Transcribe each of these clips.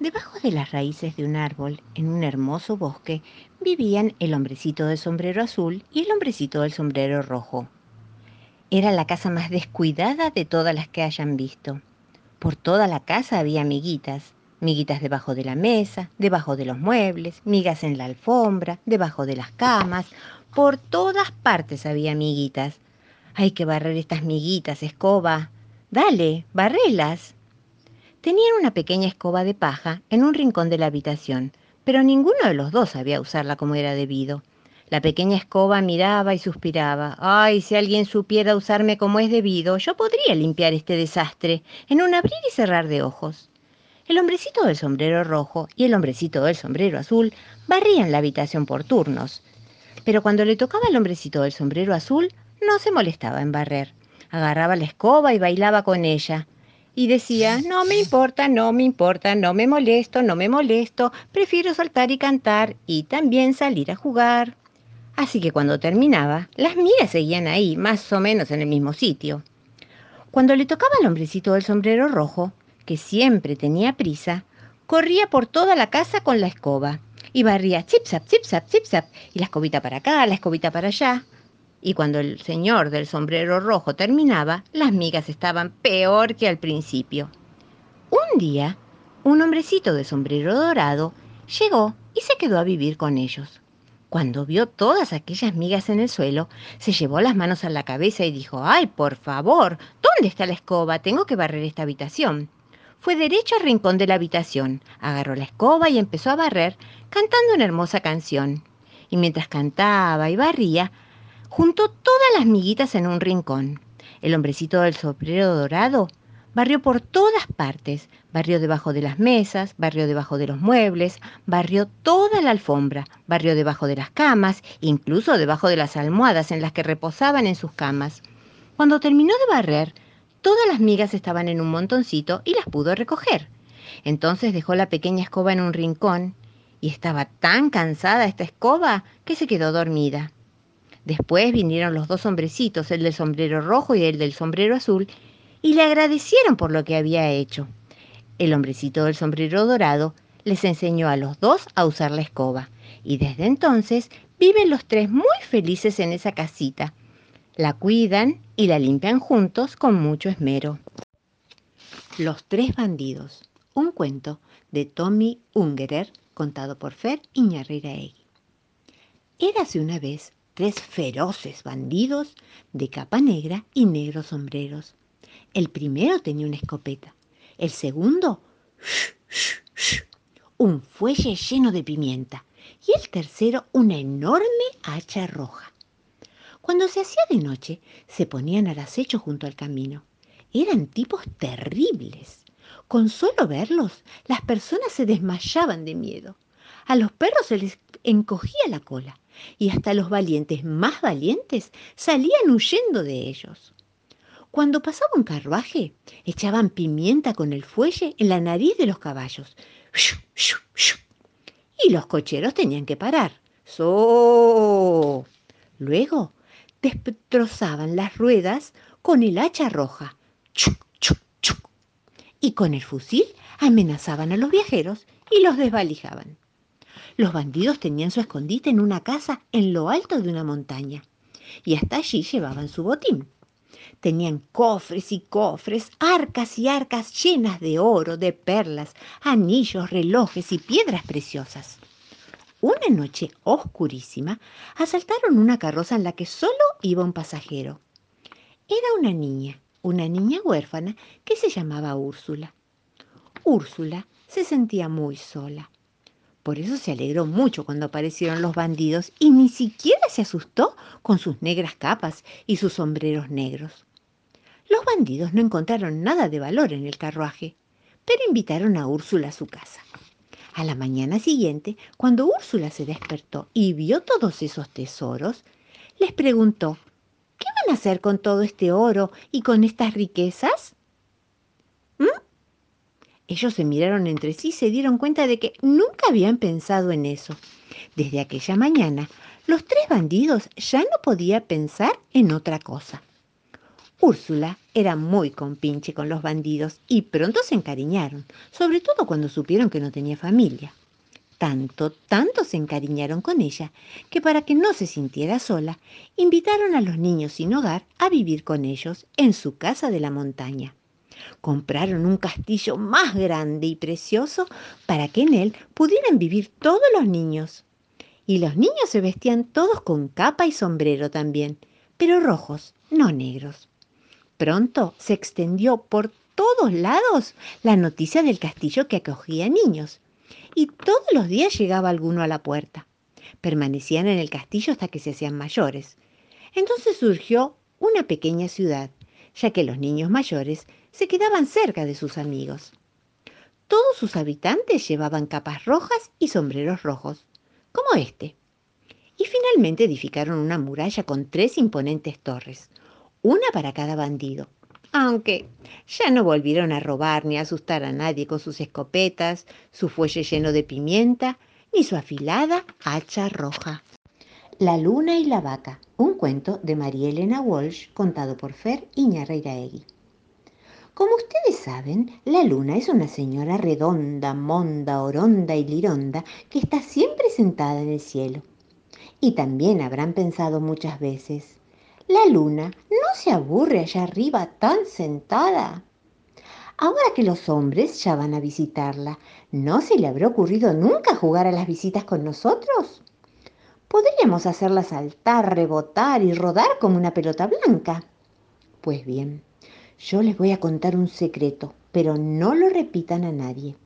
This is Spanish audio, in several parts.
Debajo de las raíces de un árbol, en un hermoso bosque, vivían el hombrecito del sombrero azul y el hombrecito del sombrero rojo. Era la casa más descuidada de todas las que hayan visto. Por toda la casa había miguitas, miguitas debajo de la mesa, debajo de los muebles, migas en la alfombra, debajo de las camas, por todas partes había miguitas. Hay que barrer estas miguitas, escoba. Dale, barrelas. Tenían una pequeña escoba de paja en un rincón de la habitación, pero ninguno de los dos sabía usarla como era debido. La pequeña escoba miraba y suspiraba. Ay, si alguien supiera usarme como es debido, yo podría limpiar este desastre en un abrir y cerrar de ojos. El hombrecito del sombrero rojo y el hombrecito del sombrero azul barrían la habitación por turnos. Pero cuando le tocaba al hombrecito del sombrero azul, no se molestaba en barrer. Agarraba la escoba y bailaba con ella y decía, no me importa, no me importa, no me molesto, no me molesto, prefiero saltar y cantar y también salir a jugar. Así que cuando terminaba, las miras seguían ahí, más o menos en el mismo sitio. Cuando le tocaba al hombrecito del sombrero rojo, que siempre tenía prisa, corría por toda la casa con la escoba y barría chip zap, chip zap, chip zap, y la escobita para acá, la escobita para allá, y cuando el señor del sombrero rojo terminaba, las migas estaban peor que al principio. Un día, un hombrecito de sombrero dorado llegó y se quedó a vivir con ellos. Cuando vio todas aquellas migas en el suelo, se llevó las manos a la cabeza y dijo, ¡ay, por favor! ¿Dónde está la escoba? Tengo que barrer esta habitación. Fue derecho al rincón de la habitación, agarró la escoba y empezó a barrer, cantando una hermosa canción. Y mientras cantaba y barría, Juntó todas las miguitas en un rincón. El hombrecito del sombrero dorado barrió por todas partes, barrió debajo de las mesas, barrió debajo de los muebles, barrió toda la alfombra, barrió debajo de las camas, incluso debajo de las almohadas en las que reposaban en sus camas. Cuando terminó de barrer, todas las migas estaban en un montoncito y las pudo recoger. Entonces dejó la pequeña escoba en un rincón y estaba tan cansada esta escoba que se quedó dormida. Después vinieron los dos hombrecitos, el del sombrero rojo y el del sombrero azul, y le agradecieron por lo que había hecho. El hombrecito del sombrero dorado les enseñó a los dos a usar la escoba, y desde entonces viven los tres muy felices en esa casita. La cuidan y la limpian juntos con mucho esmero. Los tres bandidos, un cuento de Tommy Ungerer, contado por Fer Iñarriraegui. Érase una vez tres feroces bandidos de capa negra y negros sombreros. El primero tenía una escopeta, el segundo un fuelle lleno de pimienta y el tercero una enorme hacha roja. Cuando se hacía de noche, se ponían al acecho junto al camino. Eran tipos terribles. Con solo verlos, las personas se desmayaban de miedo. A los perros se les encogía la cola y hasta los valientes más valientes salían huyendo de ellos. Cuando pasaba un carruaje, echaban pimienta con el fuelle en la nariz de los caballos. Y los cocheros tenían que parar. ¡So! Luego destrozaban las ruedas con el hacha roja. Y con el fusil amenazaban a los viajeros y los desvalijaban. Los bandidos tenían su escondite en una casa en lo alto de una montaña y hasta allí llevaban su botín. Tenían cofres y cofres, arcas y arcas llenas de oro, de perlas, anillos, relojes y piedras preciosas. Una noche oscurísima, asaltaron una carroza en la que solo iba un pasajero. Era una niña, una niña huérfana que se llamaba Úrsula. Úrsula se sentía muy sola. Por eso se alegró mucho cuando aparecieron los bandidos y ni siquiera se asustó con sus negras capas y sus sombreros negros. Los bandidos no encontraron nada de valor en el carruaje, pero invitaron a Úrsula a su casa. A la mañana siguiente, cuando Úrsula se despertó y vio todos esos tesoros, les preguntó, ¿qué van a hacer con todo este oro y con estas riquezas? Ellos se miraron entre sí y se dieron cuenta de que nunca habían pensado en eso. Desde aquella mañana, los tres bandidos ya no podían pensar en otra cosa. Úrsula era muy compinche con los bandidos y pronto se encariñaron, sobre todo cuando supieron que no tenía familia. Tanto, tanto se encariñaron con ella que para que no se sintiera sola, invitaron a los niños sin hogar a vivir con ellos en su casa de la montaña. Compraron un castillo más grande y precioso para que en él pudieran vivir todos los niños. Y los niños se vestían todos con capa y sombrero también, pero rojos, no negros. Pronto se extendió por todos lados la noticia del castillo que acogía niños, y todos los días llegaba alguno a la puerta. Permanecían en el castillo hasta que se hacían mayores. Entonces surgió una pequeña ciudad, ya que los niños mayores se quedaban cerca de sus amigos. Todos sus habitantes llevaban capas rojas y sombreros rojos, como este. Y finalmente edificaron una muralla con tres imponentes torres, una para cada bandido. Aunque ya no volvieron a robar ni a asustar a nadie con sus escopetas, su fuelle lleno de pimienta, ni su afilada hacha roja. La luna y la vaca, un cuento de María Elena Walsh contado por Fer Iñarreiraegui. Como ustedes saben, la luna es una señora redonda, monda, oronda y lironda que está siempre sentada en el cielo. Y también habrán pensado muchas veces, la luna no se aburre allá arriba tan sentada. Ahora que los hombres ya van a visitarla, ¿no se le habrá ocurrido nunca jugar a las visitas con nosotros? Podríamos hacerla saltar, rebotar y rodar como una pelota blanca. Pues bien, yo les voy a contar un secreto, pero no lo repitan a nadie.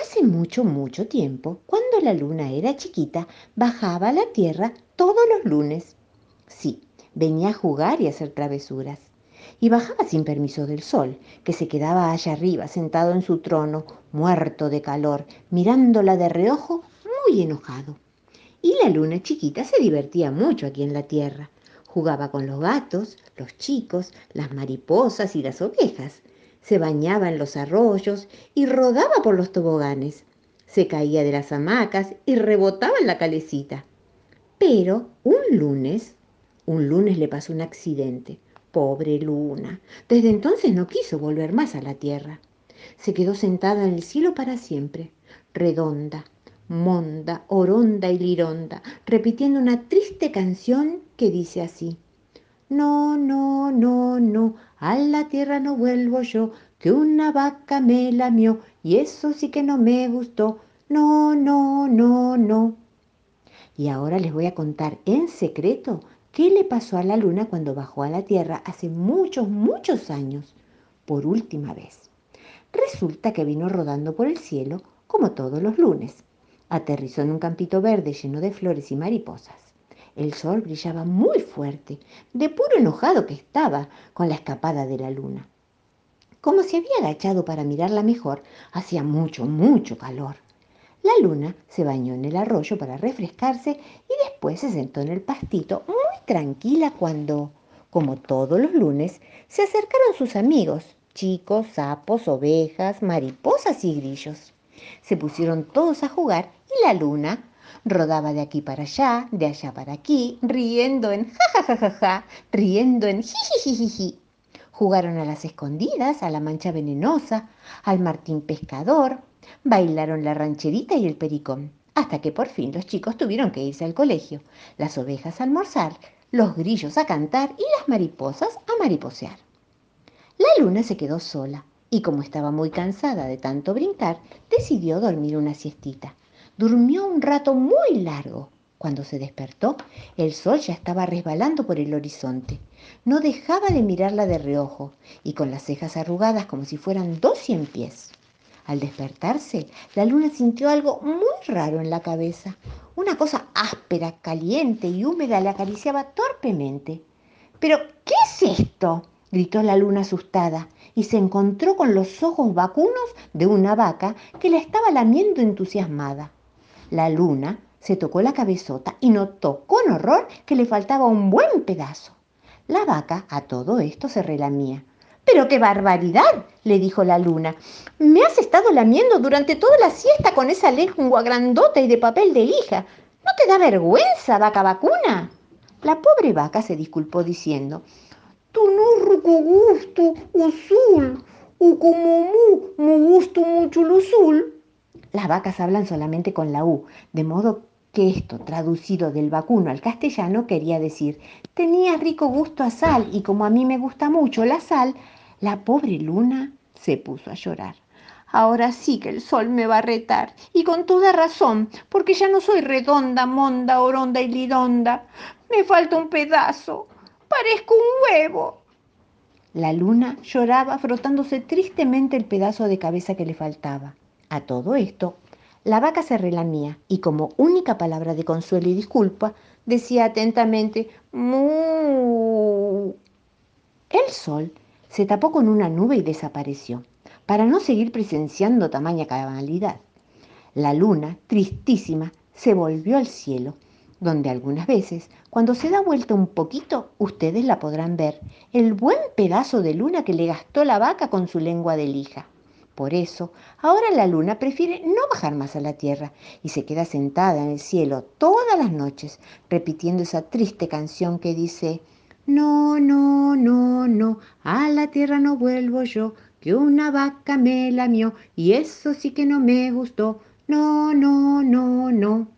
Hace mucho, mucho tiempo, cuando la luna era chiquita, bajaba a la tierra todos los lunes. Sí, venía a jugar y a hacer travesuras. Y bajaba sin permiso del sol, que se quedaba allá arriba, sentado en su trono, muerto de calor, mirándola de reojo, muy enojado. Y la luna chiquita se divertía mucho aquí en la tierra. Jugaba con los gatos, los chicos, las mariposas y las ovejas. Se bañaba en los arroyos y rodaba por los toboganes. Se caía de las hamacas y rebotaba en la calecita. Pero un lunes un lunes le pasó un accidente. Pobre Luna. Desde entonces no quiso volver más a la tierra. Se quedó sentada en el cielo para siempre, redonda, monda, oronda y lironda, repitiendo una triste canción que dice así. No, no, no, no, a la tierra no vuelvo yo, que una vaca me lamió y eso sí que no me gustó. No, no, no, no. Y ahora les voy a contar en secreto ¿Qué le pasó a la luna cuando bajó a la Tierra hace muchos, muchos años? Por última vez. Resulta que vino rodando por el cielo como todos los lunes. Aterrizó en un campito verde lleno de flores y mariposas. El sol brillaba muy fuerte, de puro enojado que estaba con la escapada de la luna. Como se había agachado para mirarla mejor, hacía mucho, mucho calor. La luna se bañó en el arroyo para refrescarse y después se sentó en el pastito muy tranquila cuando, como todos los lunes, se acercaron sus amigos, chicos, sapos, ovejas, mariposas y grillos. Se pusieron todos a jugar y la luna rodaba de aquí para allá, de allá para aquí, riendo en ja ja ja ja, riendo en jijijijiji. Jugaron a las escondidas, a la mancha venenosa, al martín pescador, Bailaron la rancherita y el pericón, hasta que por fin los chicos tuvieron que irse al colegio, las ovejas a almorzar, los grillos a cantar y las mariposas a mariposear. La luna se quedó sola y como estaba muy cansada de tanto brincar, decidió dormir una siestita. Durmió un rato muy largo. Cuando se despertó, el sol ya estaba resbalando por el horizonte. No dejaba de mirarla de reojo y con las cejas arrugadas como si fueran dos cien pies. Al despertarse, la luna sintió algo muy raro en la cabeza. Una cosa áspera, caliente y húmeda le acariciaba torpemente. ¿Pero qué es esto? gritó la luna asustada y se encontró con los ojos vacunos de una vaca que la estaba lamiendo entusiasmada. La luna se tocó la cabezota y notó con horror que le faltaba un buen pedazo. La vaca a todo esto se relamía. Pero qué barbaridad, le dijo la luna. Me has estado lamiendo durante toda la siesta con esa lengua grandota y de papel de lija. ¿No te da vergüenza, vaca vacuna? La pobre vaca se disculpó diciendo, rico gusto, azul, o como mu, el azul. Las vacas hablan solamente con la U, de modo que esto, traducido del vacuno al castellano, quería decir, tenía rico gusto a sal y como a mí me gusta mucho la sal, la pobre luna se puso a llorar. Ahora sí que el sol me va a retar, y con toda razón, porque ya no soy redonda, monda, oronda y lidonda. Me falta un pedazo, parezco un huevo. La luna lloraba frotándose tristemente el pedazo de cabeza que le faltaba. A todo esto, la vaca se relamía y como única palabra de consuelo y disculpa, decía atentamente mu. El sol se tapó con una nube y desapareció, para no seguir presenciando tamaña cabalidad. La luna, tristísima, se volvió al cielo, donde algunas veces, cuando se da vuelta un poquito, ustedes la podrán ver, el buen pedazo de luna que le gastó la vaca con su lengua de lija. Por eso, ahora la luna prefiere no bajar más a la tierra y se queda sentada en el cielo todas las noches, repitiendo esa triste canción que dice, no, no, no, no, a la tierra no vuelvo yo, que una vaca me lamió y eso sí que no me gustó, no, no, no, no.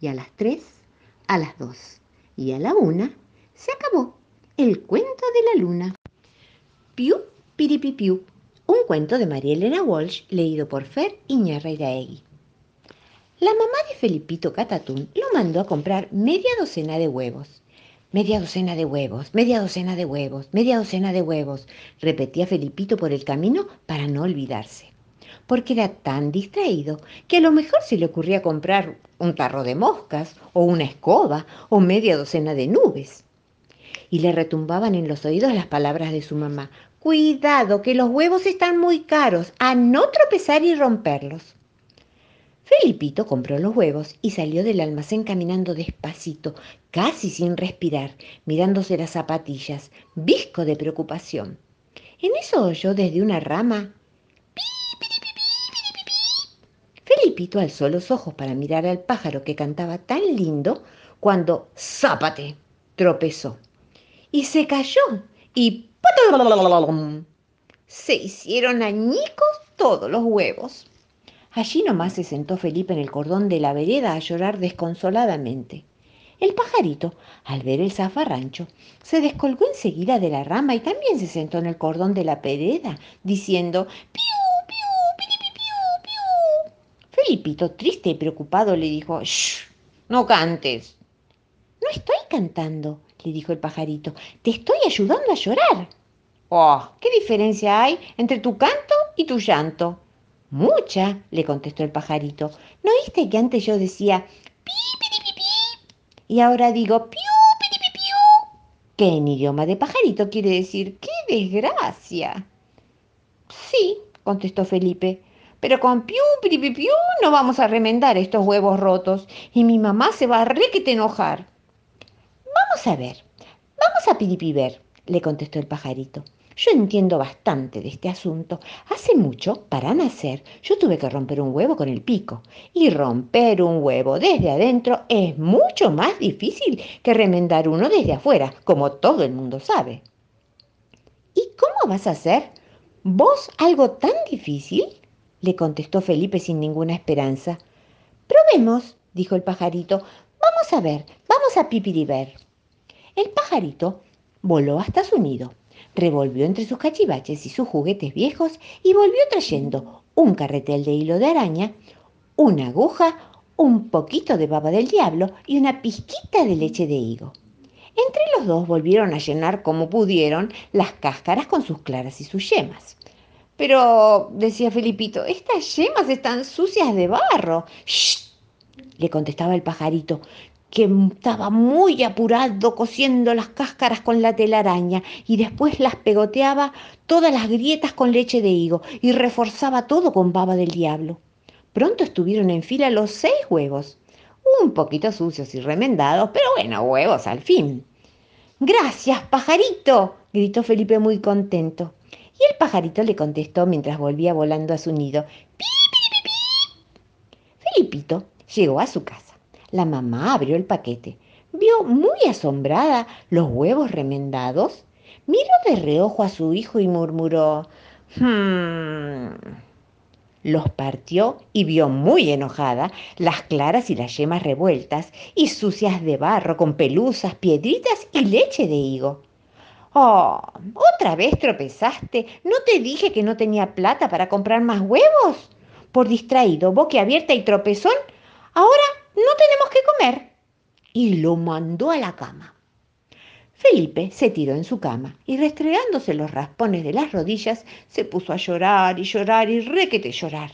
Y a las tres, a las dos y a la una se acabó el cuento de la luna. Piu, piripipiu un cuento de María Elena Walsh leído por Fer Iñarreiraegui. La mamá de Felipito Catatún lo mandó a comprar media docena de huevos. Media docena de huevos, media docena de huevos, media docena de huevos, repetía Felipito por el camino para no olvidarse. Porque era tan distraído que a lo mejor se le ocurría comprar un tarro de moscas, o una escoba, o media docena de nubes. Y le retumbaban en los oídos las palabras de su mamá. Cuidado, que los huevos están muy caros, a no tropezar y romperlos. Felipito compró los huevos y salió del almacén caminando despacito, casi sin respirar, mirándose las zapatillas, visco de preocupación. En eso oyó desde una rama. Felipito alzó los ojos para mirar al pájaro que cantaba tan lindo cuando ¡zápate! tropezó. Y se cayó y se hicieron añicos todos los huevos. Allí nomás se sentó Felipe en el cordón de la vereda a llorar desconsoladamente. El pajarito, al ver el zafarrancho, se descolgó enseguida de la rama y también se sentó en el cordón de la vereda, diciendo ¡Piu, piu! Felipito, triste y preocupado, le dijo ¡Shh! No cantes. No estoy cantando, le dijo el pajarito. Te estoy ayudando a llorar. Oh, ¿qué diferencia hay entre tu canto y tu llanto? Mucha, le contestó el pajarito. ¿No oíste que antes yo decía pi, pi, pi, y ahora digo piu, pi, pi? Que en idioma de pajarito quiere decir ¡qué desgracia! Sí, contestó Felipe, pero con piu, pi, pi, piu no vamos a remendar estos huevos rotos y mi mamá se va a requete enojar. Vamos a ver, vamos a piripiver, le contestó el pajarito. Yo entiendo bastante de este asunto. Hace mucho, para nacer, yo tuve que romper un huevo con el pico. Y romper un huevo desde adentro es mucho más difícil que remendar uno desde afuera, como todo el mundo sabe. ¿Y cómo vas a hacer? ¿Vos algo tan difícil? le contestó Felipe sin ninguna esperanza. Probemos, dijo el pajarito. Vamos a ver, vamos a pipiriver. El pajarito voló hasta su nido revolvió entre sus cachivaches y sus juguetes viejos y volvió trayendo un carretel de hilo de araña, una aguja, un poquito de baba del diablo y una pizquita de leche de higo. Entre los dos volvieron a llenar como pudieron las cáscaras con sus claras y sus yemas. Pero, decía Felipito, estas yemas están sucias de barro. ¡Shh! le contestaba el pajarito, que estaba muy apurado cosiendo las cáscaras con la telaraña y después las pegoteaba todas las grietas con leche de higo y reforzaba todo con baba del diablo. Pronto estuvieron en fila los seis huevos, un poquito sucios y remendados, pero bueno, huevos al fin. Gracias, pajarito, gritó Felipe muy contento. Y el pajarito le contestó mientras volvía volando a su nido. ¡Pi, pi, pi, pi! Felipito llegó a su casa. La mamá abrió el paquete. Vio muy asombrada los huevos remendados, Miró de reojo a su hijo y murmuró, hmm. Los partió y vio muy enojada las claras y las yemas revueltas y sucias de barro con pelusas, piedritas y leche de higo. Oh, ¿otra vez tropezaste? ¿No te dije que no tenía plata para comprar más huevos? Por distraído, abierta y tropezón, ahora tenemos que comer. Y lo mandó a la cama. Felipe se tiró en su cama y restregándose los raspones de las rodillas se puso a llorar y llorar y requete llorar.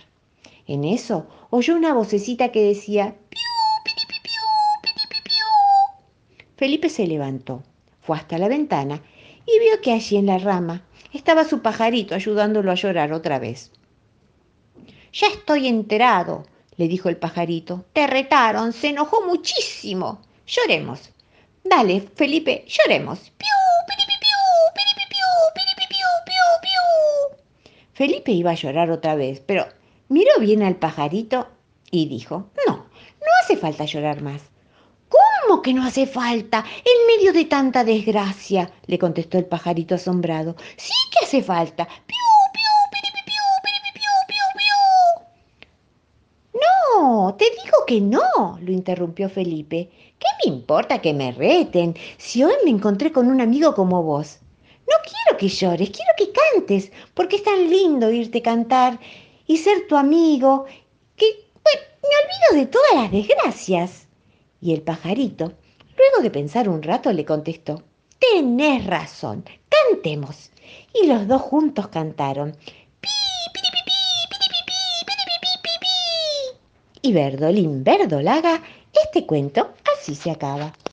En eso oyó una vocecita que decía piu, piu. Felipe se levantó, fue hasta la ventana y vio que allí en la rama estaba su pajarito ayudándolo a llorar otra vez. Ya estoy enterado, le dijo el pajarito. Te retaron, se enojó muchísimo. Lloremos. Dale, Felipe, lloremos. ¡Piu, Felipe iba a llorar otra vez, pero miró bien al pajarito y dijo, no, no hace falta llorar más. ¿Cómo que no hace falta? En medio de tanta desgracia, le contestó el pajarito asombrado. Sí que hace falta. ¡Piu, que no, lo interrumpió Felipe. ¿Qué me importa que me reten si hoy me encontré con un amigo como vos? No quiero que llores, quiero que cantes, porque es tan lindo irte cantar y ser tu amigo, que me olvido de todas las desgracias. Y el pajarito, luego de pensar un rato, le contestó, Tenés razón, cantemos. Y los dos juntos cantaron. Y verdolín verdolaga, este cuento así se acaba.